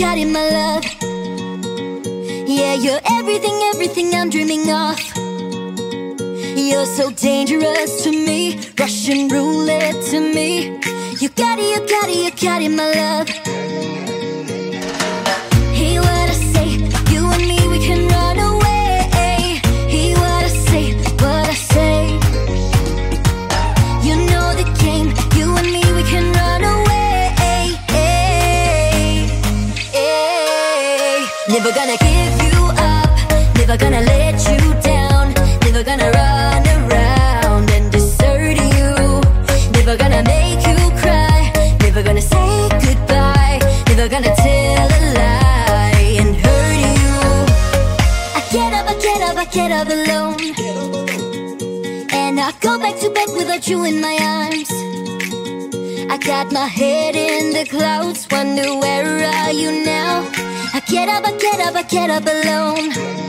got it, my love. Yeah, you're everything, everything I'm dreaming of. You're so dangerous to me, Russian roulette to me. You got it, you got it, you got it, my love. Never gonna give you up, never gonna let you down, never gonna run around and desert you. Never gonna make you cry, never gonna say goodbye, never gonna tell a lie and hurt you. I get up, I get up, I get up alone. And I go back to bed without you in my arms. I got my head in the clouds, wonder where are you now? I get up, I get up, I get up alone.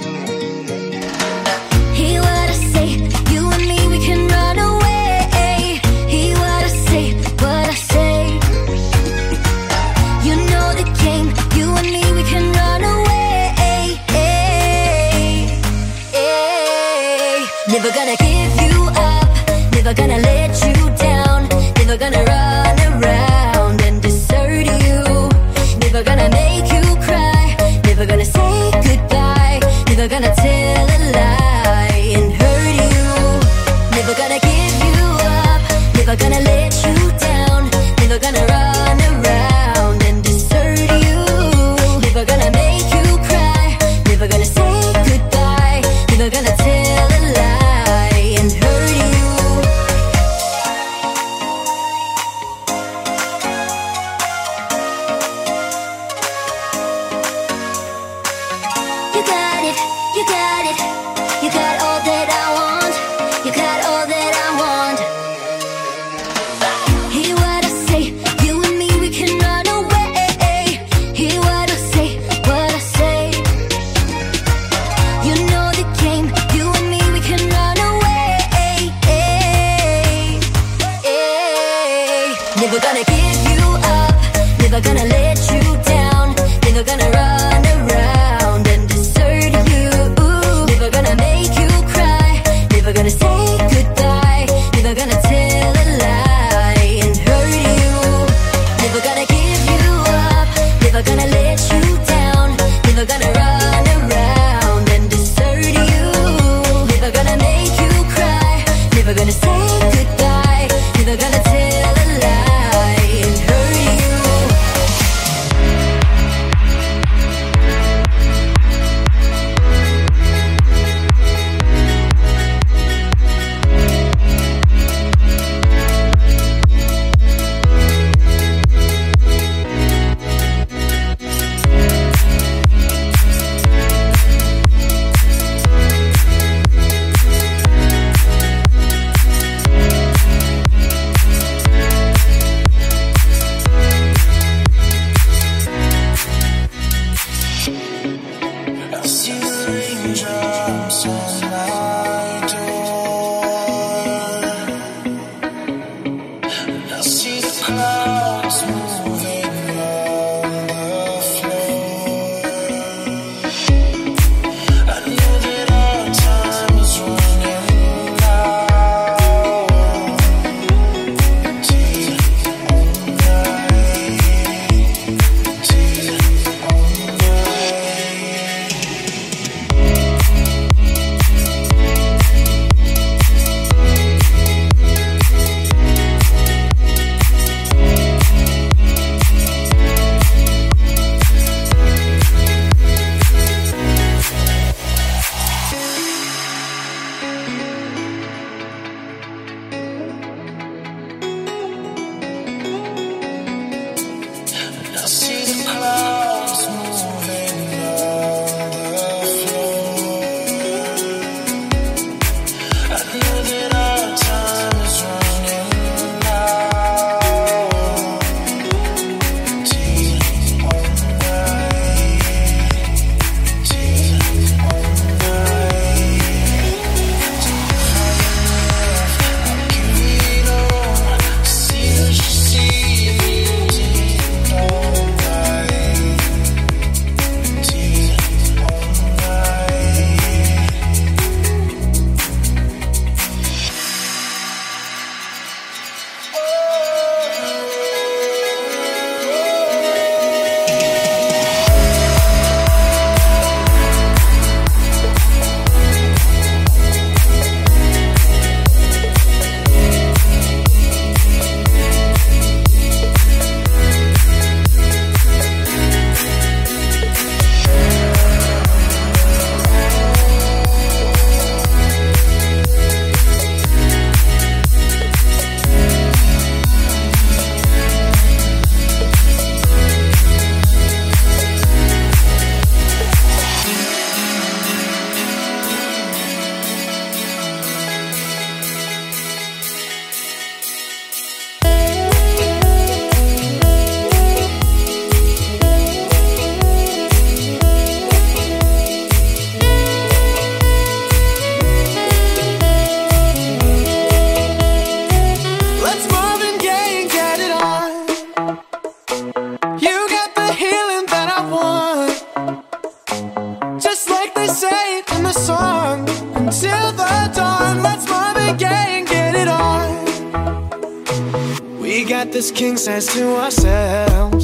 king says to ourselves.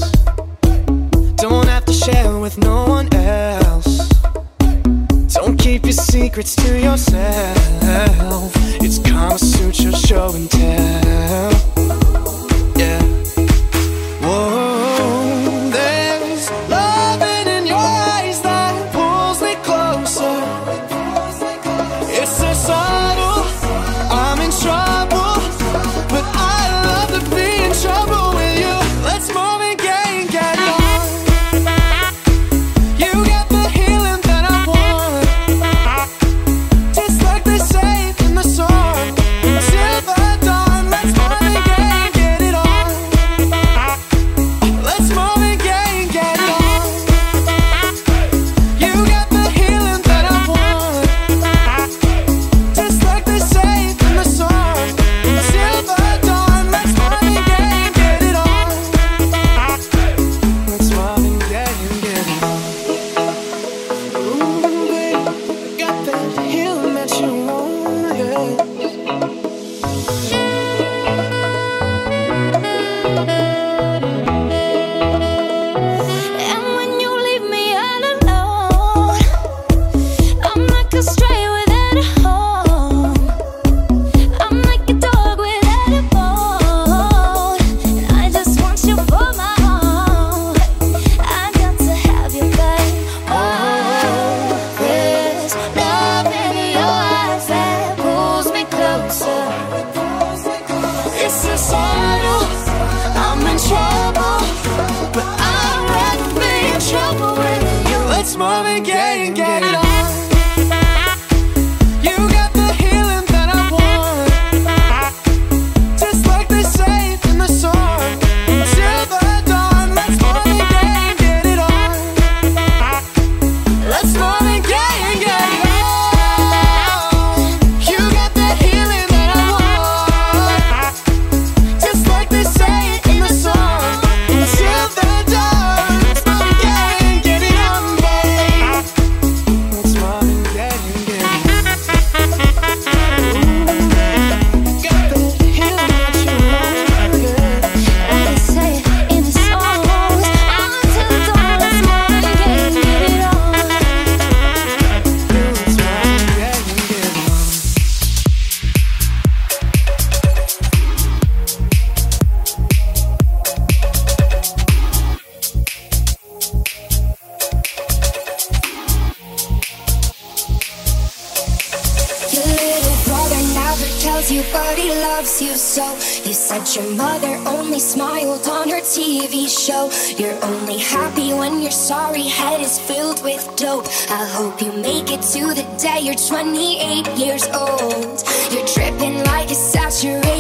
loves you, but loves you so. You said your mother only smiled on her TV show. You're only happy when your sorry head is filled with dope. I hope you make it to the day you're 28 years old. You're dripping like a saturated.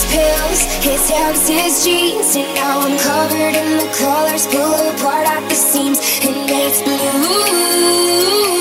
his pills, his hounds, his jeans, And now I'm covered in the colors, blue apart at the seams, and it's blue.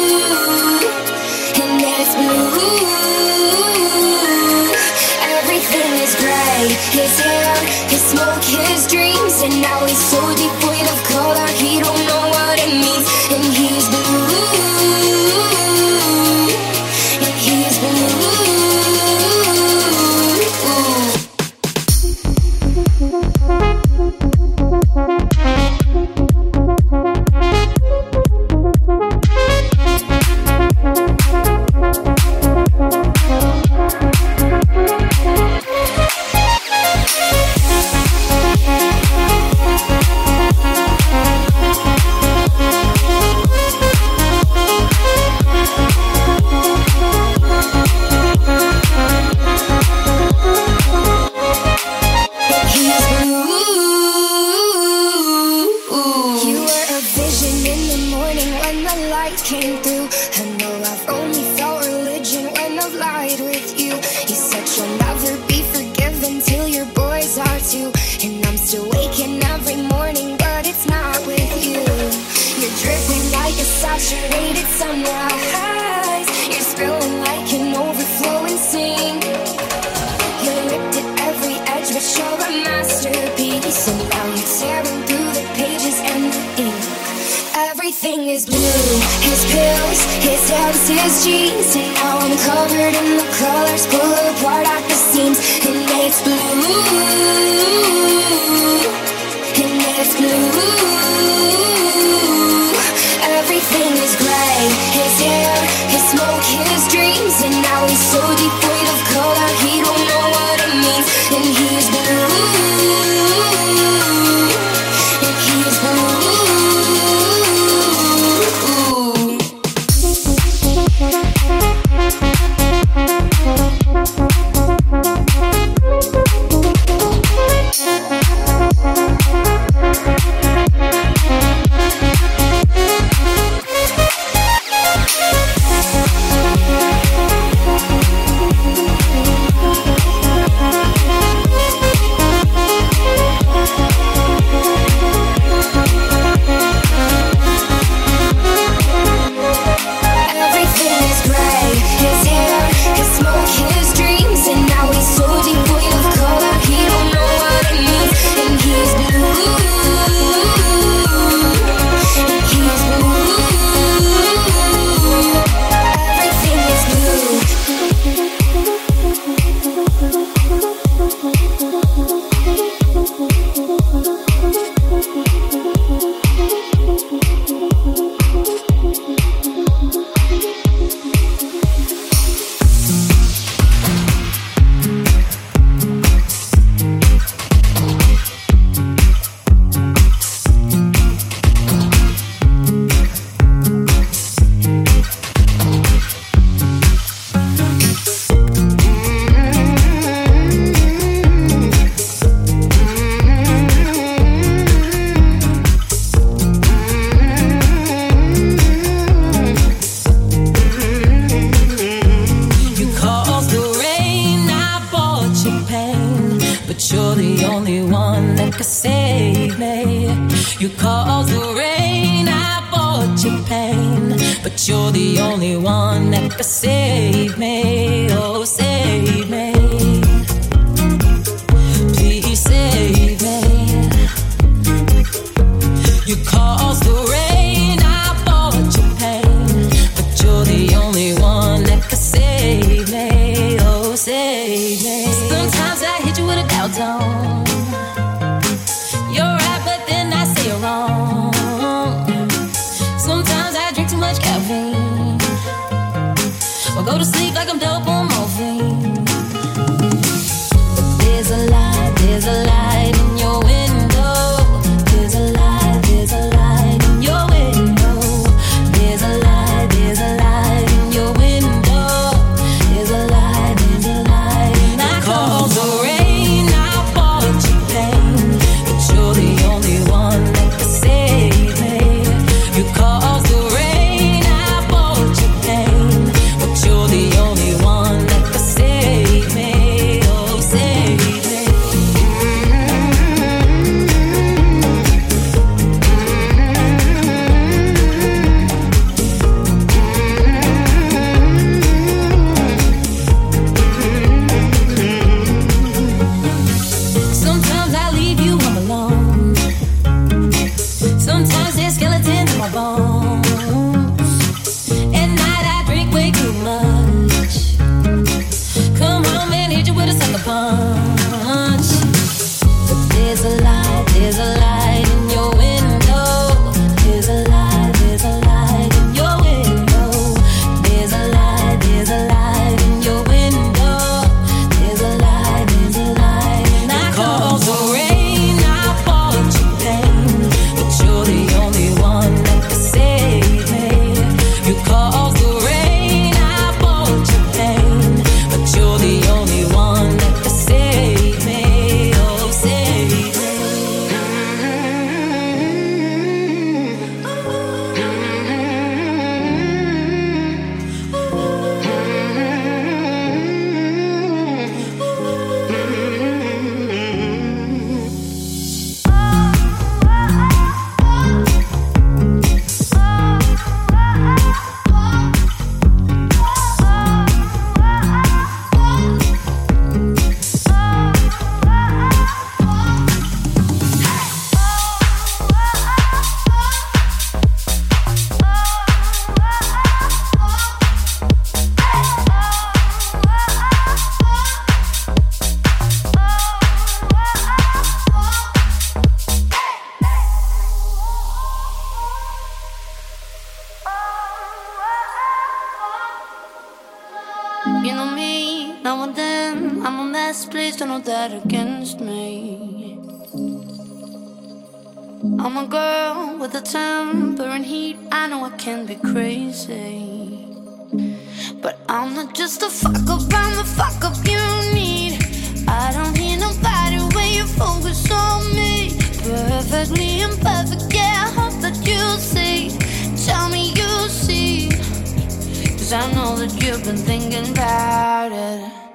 Cause I know that you've been thinking about it.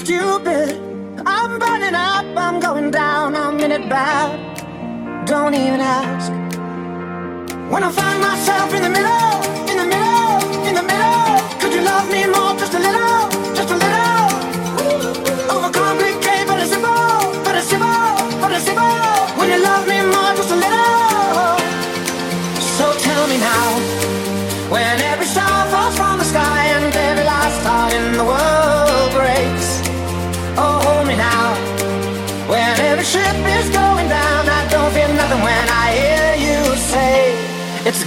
Stupid. I'm burning up, I'm going down, I'm in it bad. Don't even ask. When I find myself in the middle, in the middle, in the middle, could you love me more just a little?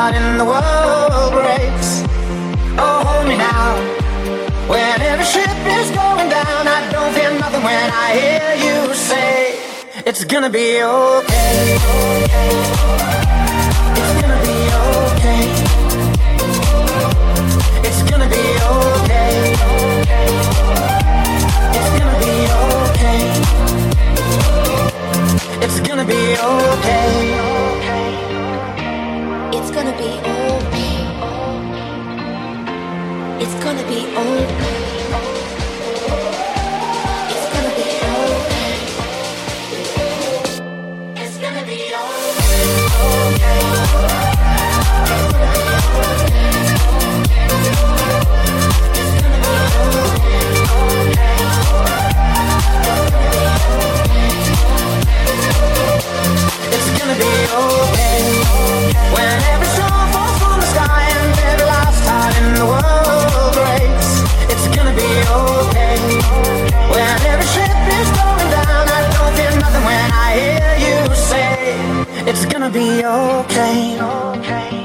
on and the world breaks. Oh, hold me now. When every ship is going down, I don't feel nothing when I hear you say, It's gonna be okay. It's gonna be okay. It's gonna be okay. It's gonna be okay. It's gonna be okay. It's gonna be okay gonna be old me. It's gonna be old me. when every star falls from the sky and every last in the world breaks. It's gonna be okay when every ship is going down. I don't feel nothing when I hear you say it's gonna be okay. okay.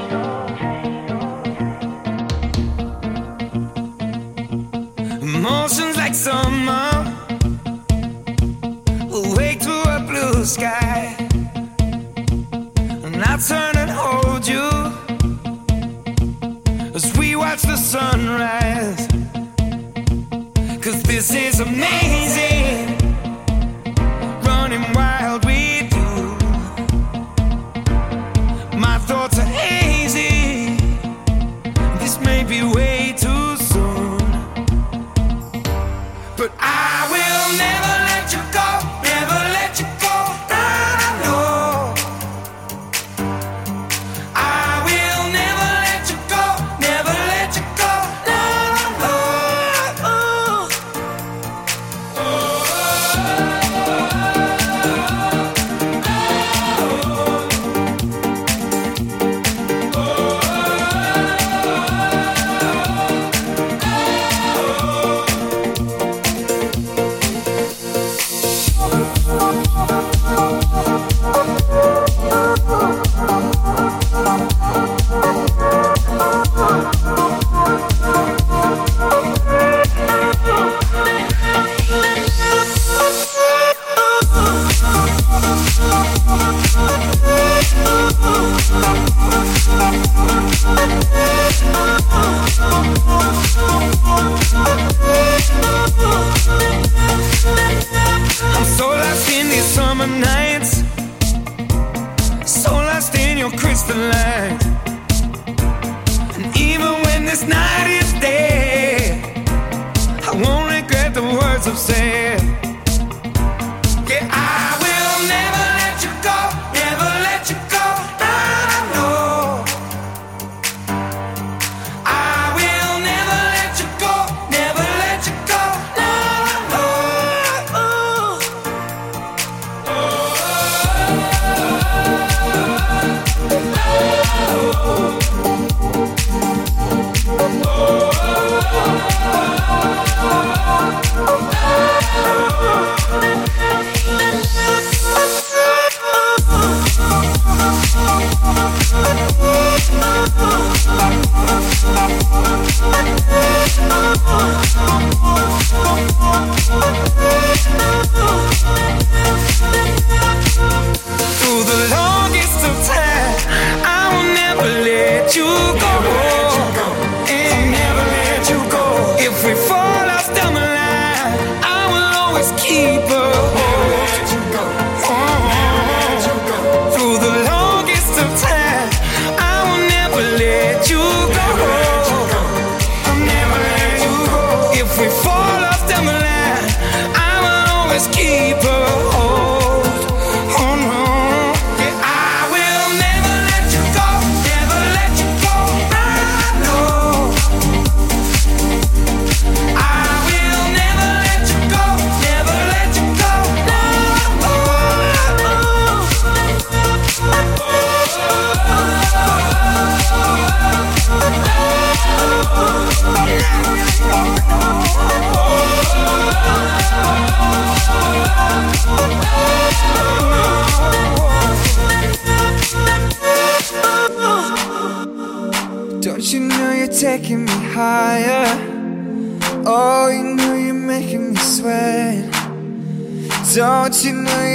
Bye.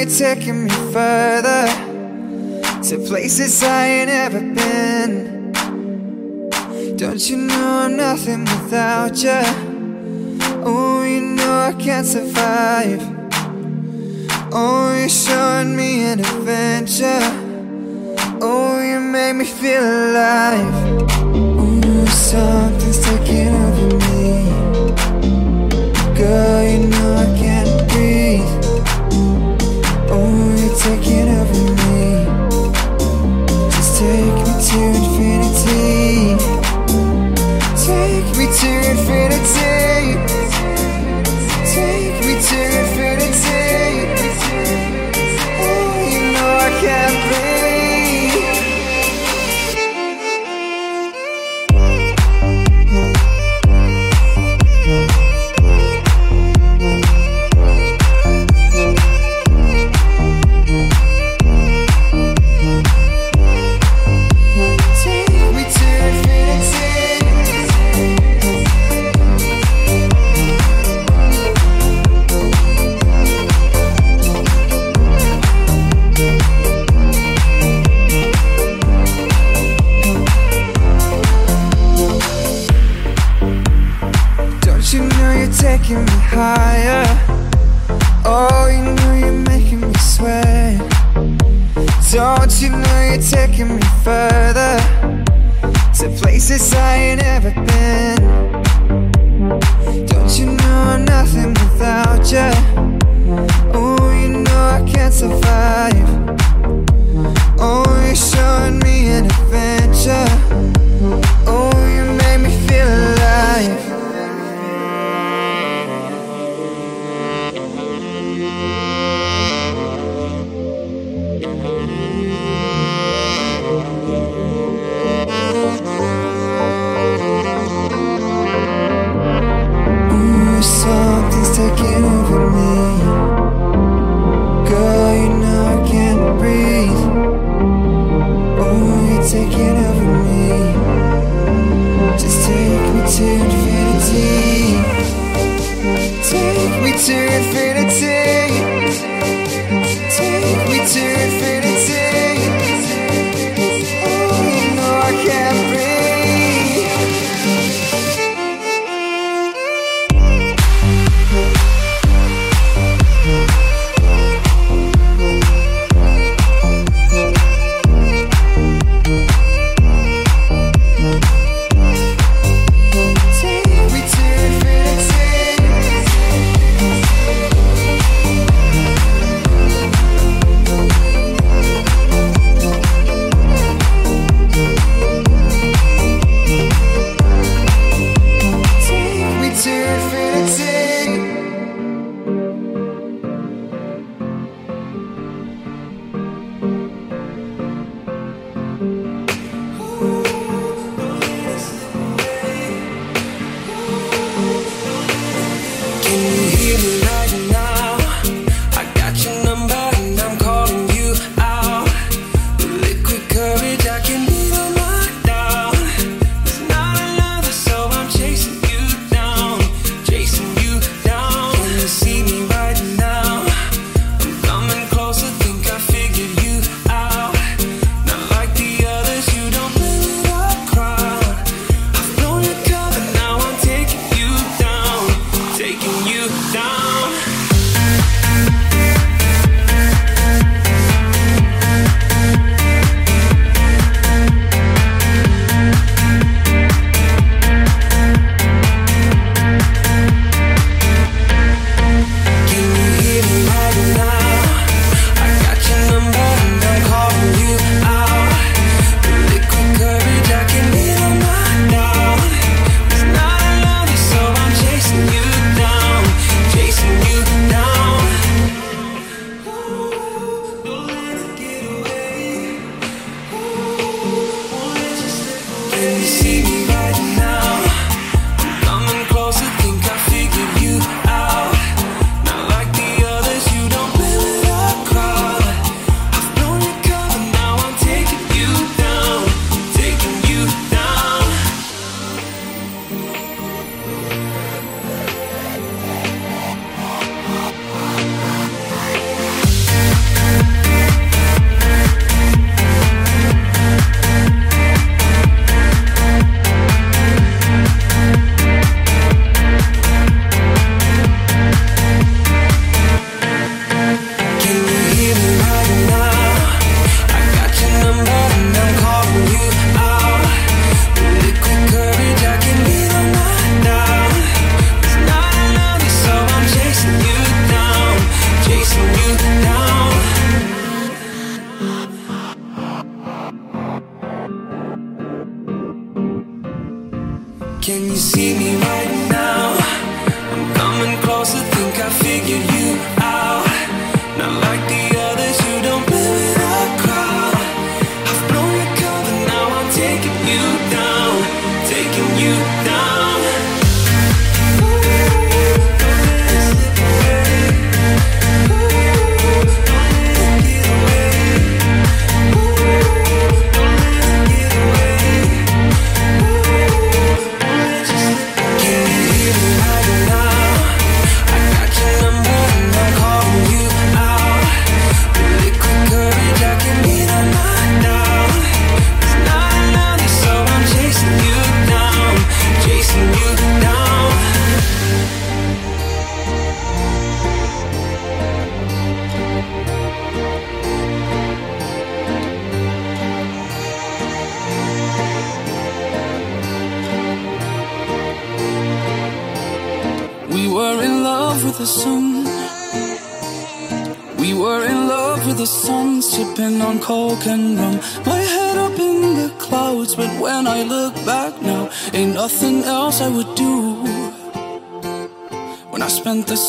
you're taking me further To places I ain't ever been. Don't you know I'm nothing without you Oh, you know I can't survive. Oh, you're showing me an adventure. Oh, you make me feel alive. Oh, something's taking over me. Girl,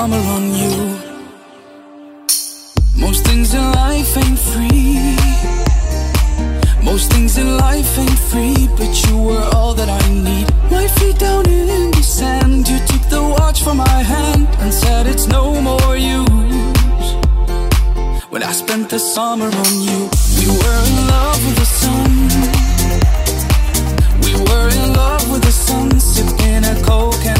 summer on you. Most things in life ain't free. Most things in life ain't free, but you were all that I need. My feet down in the sand, you took the watch from my hand and said it's no more use. When I spent the summer on you, we were in love with the sun. We were in love with the sun, sipping a coke and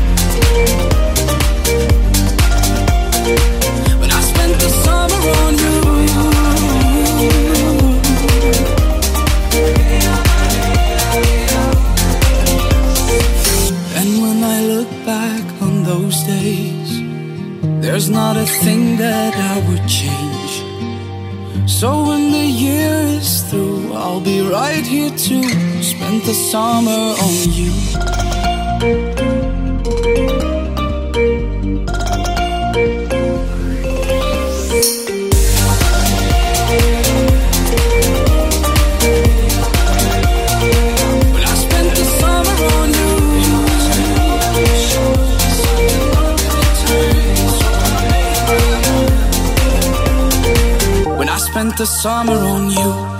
There's not a thing that I would change. So when the year is through, I'll be right here to spend the summer on you. the summer on you.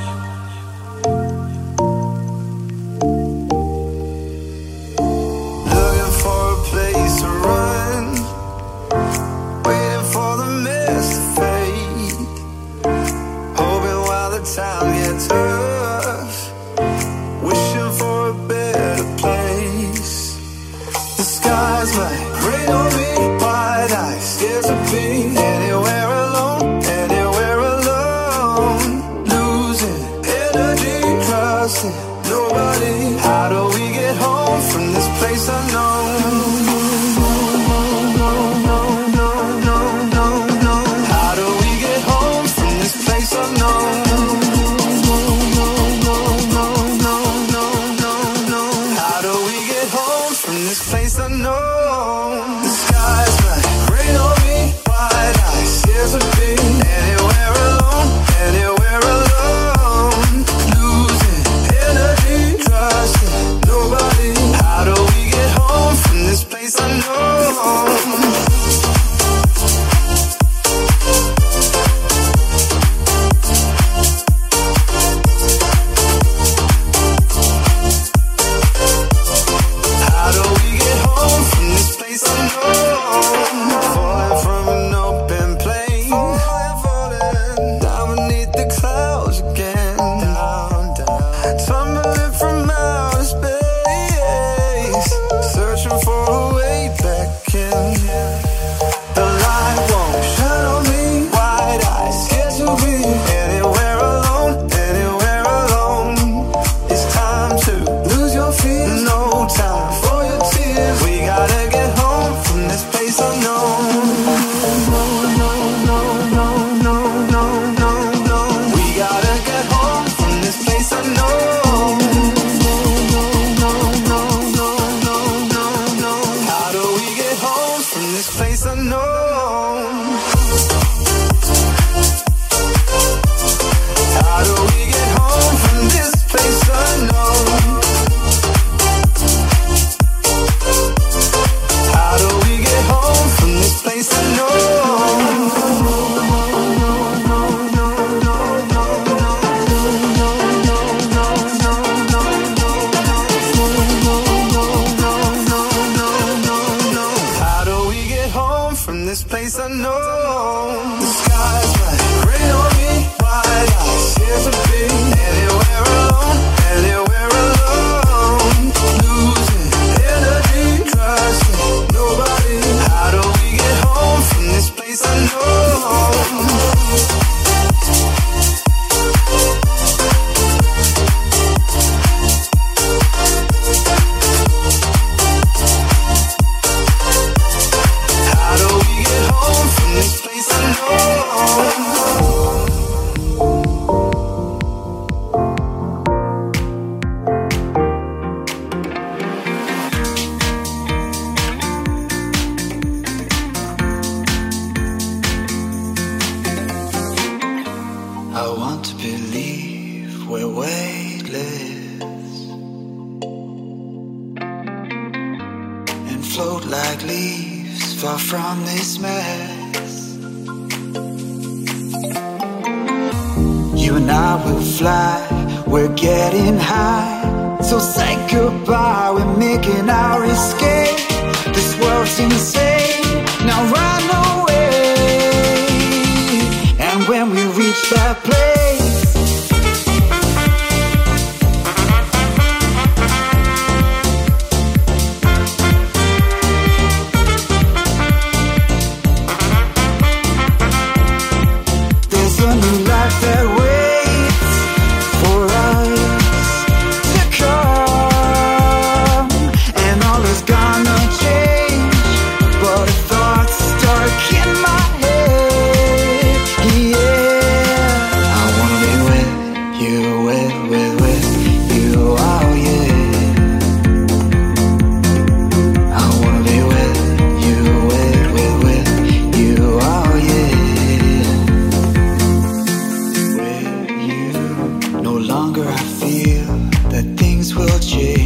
Longer I feel that things will change.